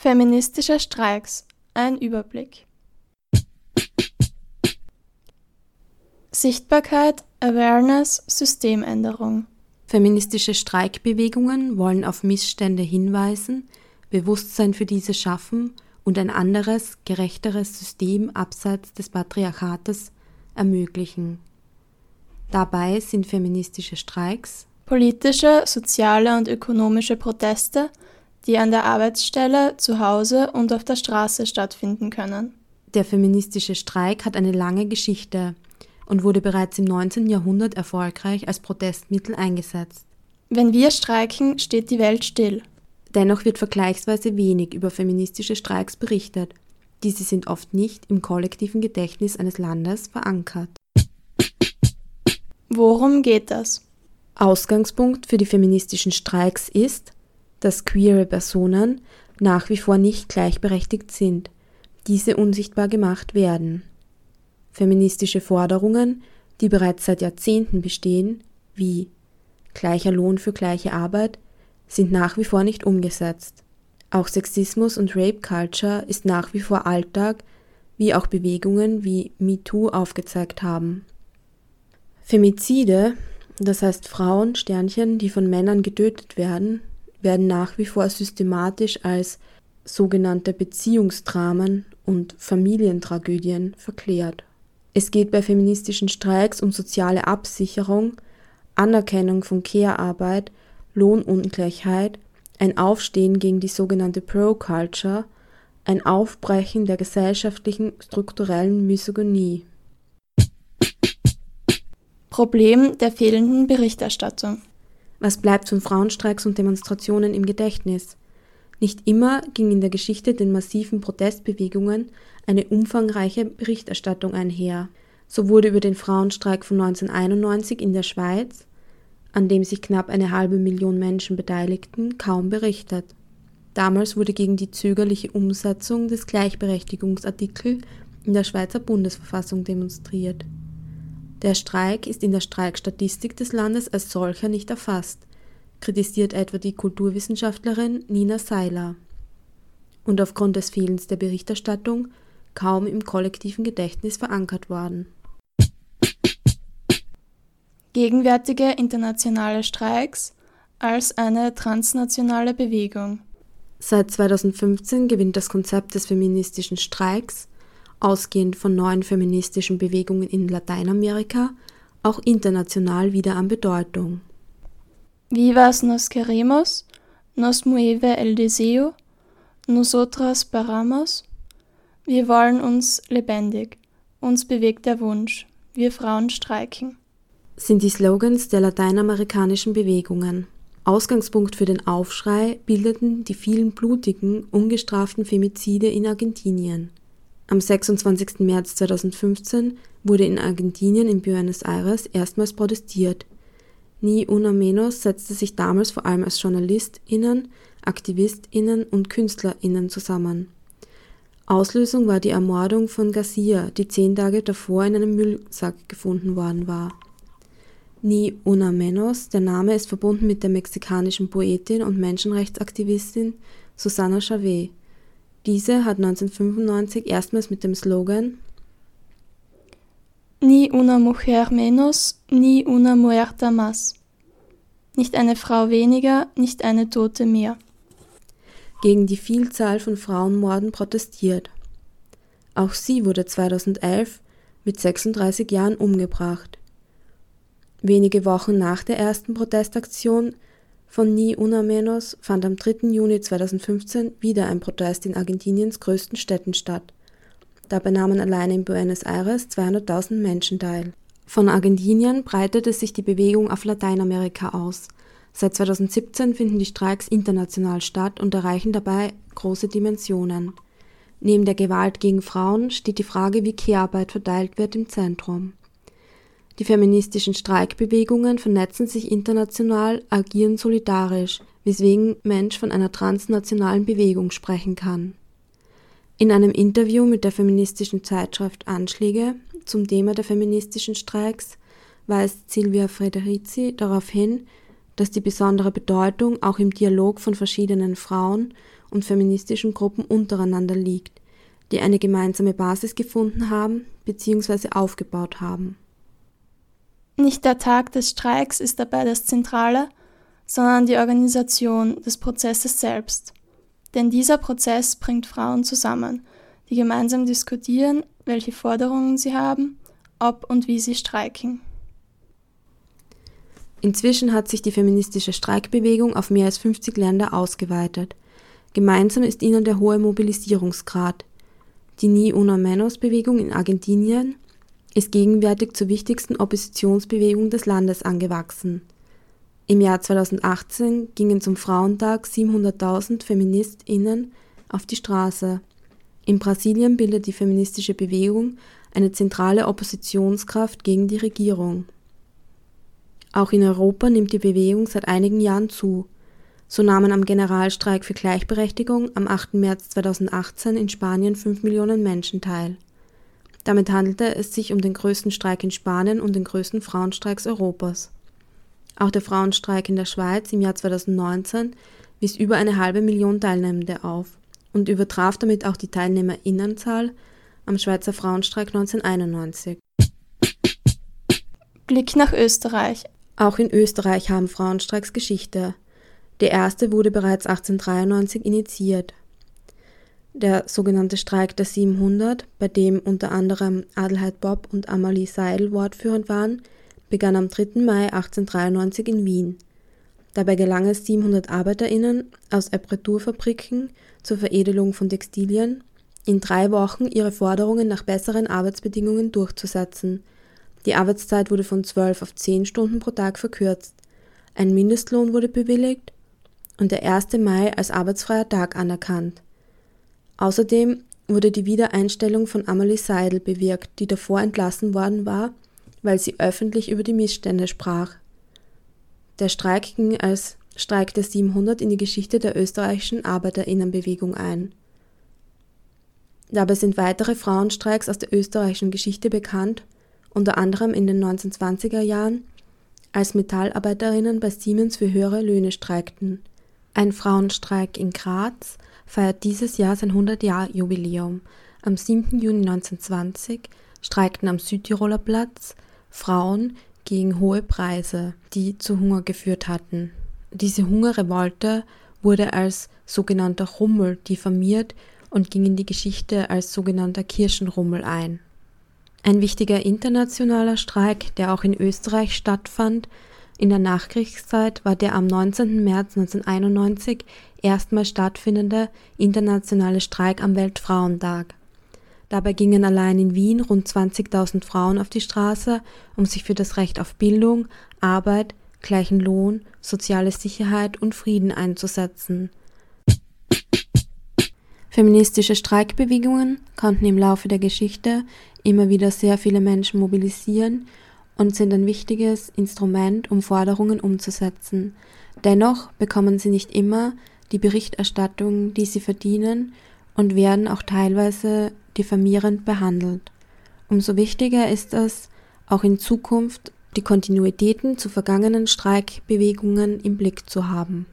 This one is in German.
Feministische Streiks. Ein Überblick. Sichtbarkeit, Awareness, Systemänderung. Feministische Streikbewegungen wollen auf Missstände hinweisen, Bewusstsein für diese schaffen und ein anderes, gerechteres System abseits des Patriarchates ermöglichen. Dabei sind feministische Streiks politische, soziale und ökonomische Proteste, die an der Arbeitsstelle, zu Hause und auf der Straße stattfinden können. Der feministische Streik hat eine lange Geschichte und wurde bereits im 19. Jahrhundert erfolgreich als Protestmittel eingesetzt. Wenn wir streiken, steht die Welt still. Dennoch wird vergleichsweise wenig über feministische Streiks berichtet. Diese sind oft nicht im kollektiven Gedächtnis eines Landes verankert. Worum geht das? Ausgangspunkt für die feministischen Streiks ist, dass queere Personen nach wie vor nicht gleichberechtigt sind, diese unsichtbar gemacht werden. Feministische Forderungen, die bereits seit Jahrzehnten bestehen, wie gleicher Lohn für gleiche Arbeit, sind nach wie vor nicht umgesetzt. Auch Sexismus und Rape Culture ist nach wie vor Alltag, wie auch Bewegungen wie MeToo aufgezeigt haben. Femizide, das heißt Frauen, Sternchen, die von Männern getötet werden, werden nach wie vor systematisch als sogenannte Beziehungsdramen und Familientragödien verklärt. Es geht bei feministischen Streiks um soziale Absicherung, Anerkennung von Care-Arbeit, Lohnungleichheit, ein Aufstehen gegen die sogenannte Pro-Culture, ein Aufbrechen der gesellschaftlichen strukturellen Misogynie. Problem der fehlenden Berichterstattung. Was bleibt von Frauenstreiks und Demonstrationen im Gedächtnis? Nicht immer ging in der Geschichte den massiven Protestbewegungen eine umfangreiche Berichterstattung einher. So wurde über den Frauenstreik von 1991 in der Schweiz, an dem sich knapp eine halbe Million Menschen beteiligten, kaum berichtet. Damals wurde gegen die zögerliche Umsetzung des Gleichberechtigungsartikels in der Schweizer Bundesverfassung demonstriert. Der Streik ist in der Streikstatistik des Landes als solcher nicht erfasst, kritisiert etwa die Kulturwissenschaftlerin Nina Seiler. Und aufgrund des Fehlens der Berichterstattung kaum im kollektiven Gedächtnis verankert worden. Gegenwärtige internationale Streiks als eine transnationale Bewegung. Seit 2015 gewinnt das Konzept des feministischen Streiks, ausgehend von neuen feministischen Bewegungen in Lateinamerika, auch international wieder an Bedeutung. Vivas nos queremos, nos mueve el deseo, nosotras paramos, wir wollen uns lebendig. Uns bewegt der Wunsch. Wir Frauen streiken. Sind die Slogans der lateinamerikanischen Bewegungen. Ausgangspunkt für den Aufschrei bildeten die vielen blutigen, ungestraften Femizide in Argentinien. Am 26. März 2015 wurde in Argentinien in Buenos Aires erstmals protestiert. Ni una menos setzte sich damals vor allem als JournalistInnen, AktivistInnen und KünstlerInnen zusammen. Auslösung war die Ermordung von Garcia, die zehn Tage davor in einem Müllsack gefunden worden war. Ni una menos, der Name ist verbunden mit der mexikanischen Poetin und Menschenrechtsaktivistin Susana Chavez. Diese hat 1995 erstmals mit dem Slogan Ni una mujer menos, ni una muerta más. Nicht eine Frau weniger, nicht eine Tote mehr gegen die Vielzahl von Frauenmorden protestiert. Auch sie wurde 2011 mit 36 Jahren umgebracht. Wenige Wochen nach der ersten Protestaktion von Ni Una Menos fand am 3. Juni 2015 wieder ein Protest in Argentiniens größten Städten statt. Dabei nahmen allein in Buenos Aires 200.000 Menschen teil. Von Argentinien breitete sich die Bewegung auf Lateinamerika aus. Seit 2017 finden die Streiks international statt und erreichen dabei große Dimensionen. Neben der Gewalt gegen Frauen steht die Frage, wie Kehrarbeit verteilt wird, im Zentrum. Die feministischen Streikbewegungen vernetzen sich international, agieren solidarisch, weswegen Mensch von einer transnationalen Bewegung sprechen kann. In einem Interview mit der feministischen Zeitschrift Anschläge zum Thema der feministischen Streiks weist Silvia Frederici darauf hin, dass die besondere Bedeutung auch im Dialog von verschiedenen Frauen und feministischen Gruppen untereinander liegt, die eine gemeinsame Basis gefunden haben bzw. aufgebaut haben. Nicht der Tag des Streiks ist dabei das Zentrale, sondern die Organisation des Prozesses selbst. Denn dieser Prozess bringt Frauen zusammen, die gemeinsam diskutieren, welche Forderungen sie haben, ob und wie sie streiken. Inzwischen hat sich die feministische Streikbewegung auf mehr als 50 Länder ausgeweitet. Gemeinsam ist ihnen der hohe Mobilisierungsgrad. Die Ni Una Menos Bewegung in Argentinien ist gegenwärtig zur wichtigsten Oppositionsbewegung des Landes angewachsen. Im Jahr 2018 gingen zum Frauentag 700.000 Feministinnen auf die Straße. In Brasilien bildet die feministische Bewegung eine zentrale Oppositionskraft gegen die Regierung. Auch in Europa nimmt die Bewegung seit einigen Jahren zu. So nahmen am Generalstreik für Gleichberechtigung am 8. März 2018 in Spanien 5 Millionen Menschen teil. Damit handelte es sich um den größten Streik in Spanien und den größten Frauenstreiks Europas. Auch der Frauenstreik in der Schweiz im Jahr 2019 wies über eine halbe Million Teilnehmende auf und übertraf damit auch die Teilnehmerinnenzahl am Schweizer Frauenstreik 1991. Blick nach Österreich. Auch in Österreich haben Frauenstreiks Geschichte. Der erste wurde bereits 1893 initiiert. Der sogenannte Streik der 700, bei dem unter anderem Adelheid Bob und Amalie Seidel wortführend waren, begann am 3. Mai 1893 in Wien. Dabei gelang es 700 ArbeiterInnen aus Appreturfabriken zur Veredelung von Textilien, in drei Wochen ihre Forderungen nach besseren Arbeitsbedingungen durchzusetzen – die Arbeitszeit wurde von 12 auf 10 Stunden pro Tag verkürzt. Ein Mindestlohn wurde bewilligt und der 1. Mai als arbeitsfreier Tag anerkannt. Außerdem wurde die Wiedereinstellung von Amalie Seidel bewirkt, die davor entlassen worden war, weil sie öffentlich über die Missstände sprach. Der Streik ging als Streik der 700 in die Geschichte der österreichischen Arbeiterinnenbewegung ein. Dabei sind weitere Frauenstreiks aus der österreichischen Geschichte bekannt unter anderem in den 1920er Jahren, als Metallarbeiterinnen bei Siemens für höhere Löhne streikten. Ein Frauenstreik in Graz feiert dieses Jahr sein 100-Jahr-Jubiläum. Am 7. Juni 1920 streikten am Südtiroler Platz Frauen gegen hohe Preise, die zu Hunger geführt hatten. Diese Hungerrevolte wurde als sogenannter Rummel diffamiert und ging in die Geschichte als sogenannter Kirchenrummel ein. Ein wichtiger internationaler Streik, der auch in Österreich stattfand, in der Nachkriegszeit war der am 19. März 1991 erstmals stattfindende internationale Streik am Weltfrauentag. Dabei gingen allein in Wien rund 20.000 Frauen auf die Straße, um sich für das Recht auf Bildung, Arbeit, gleichen Lohn, soziale Sicherheit und Frieden einzusetzen. Feministische Streikbewegungen konnten im Laufe der Geschichte immer wieder sehr viele Menschen mobilisieren und sind ein wichtiges Instrument, um Forderungen umzusetzen. Dennoch bekommen sie nicht immer die Berichterstattung, die sie verdienen und werden auch teilweise diffamierend behandelt. Umso wichtiger ist es, auch in Zukunft die Kontinuitäten zu vergangenen Streikbewegungen im Blick zu haben.